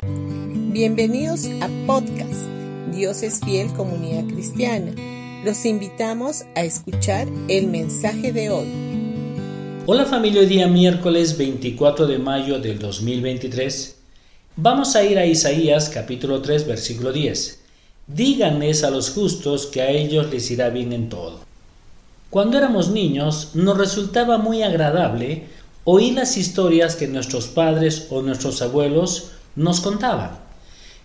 Bienvenidos a podcast Dios es fiel comunidad cristiana. Los invitamos a escuchar el mensaje de hoy. Hola familia, hoy día miércoles 24 de mayo del 2023. Vamos a ir a Isaías capítulo 3 versículo 10. Díganles a los justos que a ellos les irá bien en todo. Cuando éramos niños nos resultaba muy agradable oír las historias que nuestros padres o nuestros abuelos nos contaban.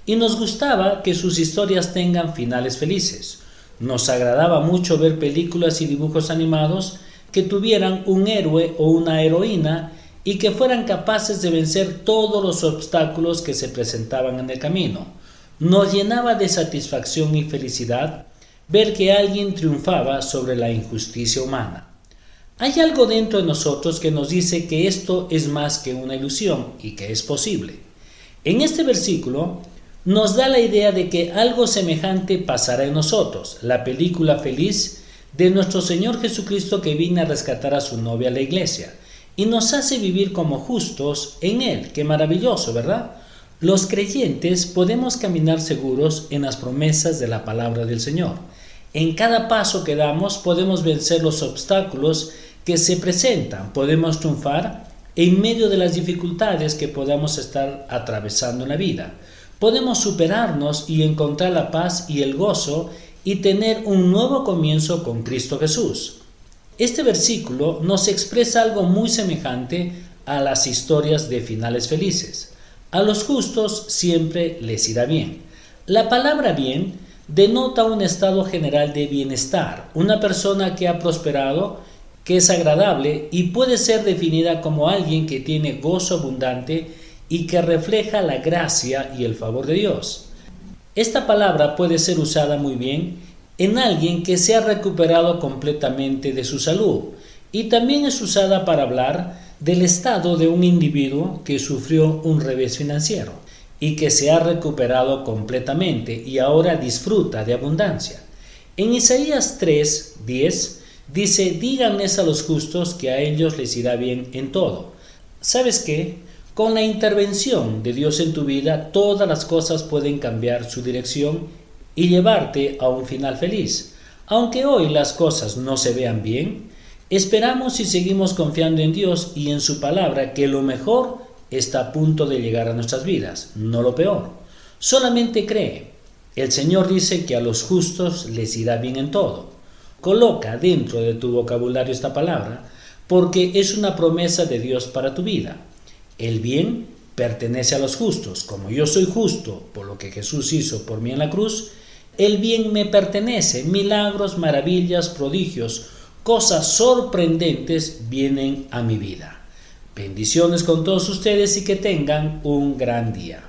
Y nos gustaba que sus historias tengan finales felices. Nos agradaba mucho ver películas y dibujos animados que tuvieran un héroe o una heroína y que fueran capaces de vencer todos los obstáculos que se presentaban en el camino nos llenaba de satisfacción y felicidad ver que alguien triunfaba sobre la injusticia humana. Hay algo dentro de nosotros que nos dice que esto es más que una ilusión y que es posible. En este versículo nos da la idea de que algo semejante pasará en nosotros, la película feliz de nuestro Señor Jesucristo que vino a rescatar a su novia la iglesia y nos hace vivir como justos en Él. Qué maravilloso, ¿verdad? Los creyentes podemos caminar seguros en las promesas de la palabra del Señor. En cada paso que damos podemos vencer los obstáculos que se presentan, podemos triunfar en medio de las dificultades que podamos estar atravesando en la vida. Podemos superarnos y encontrar la paz y el gozo y tener un nuevo comienzo con Cristo Jesús. Este versículo nos expresa algo muy semejante a las historias de finales felices. A los justos siempre les irá bien. La palabra bien denota un estado general de bienestar, una persona que ha prosperado, que es agradable y puede ser definida como alguien que tiene gozo abundante y que refleja la gracia y el favor de Dios. Esta palabra puede ser usada muy bien en alguien que se ha recuperado completamente de su salud y también es usada para hablar del estado de un individuo que sufrió un revés financiero y que se ha recuperado completamente y ahora disfruta de abundancia. En Isaías 3, 10 dice, díganles a los justos que a ellos les irá bien en todo. ¿Sabes qué? Con la intervención de Dios en tu vida, todas las cosas pueden cambiar su dirección y llevarte a un final feliz. Aunque hoy las cosas no se vean bien, Esperamos y seguimos confiando en Dios y en su palabra que lo mejor está a punto de llegar a nuestras vidas, no lo peor. Solamente cree. El Señor dice que a los justos les irá bien en todo. Coloca dentro de tu vocabulario esta palabra porque es una promesa de Dios para tu vida. El bien pertenece a los justos. Como yo soy justo por lo que Jesús hizo por mí en la cruz, el bien me pertenece. Milagros, maravillas, prodigios, cosas sorprendentes vienen a mi vida. Bendiciones con todos ustedes y que tengan un gran día.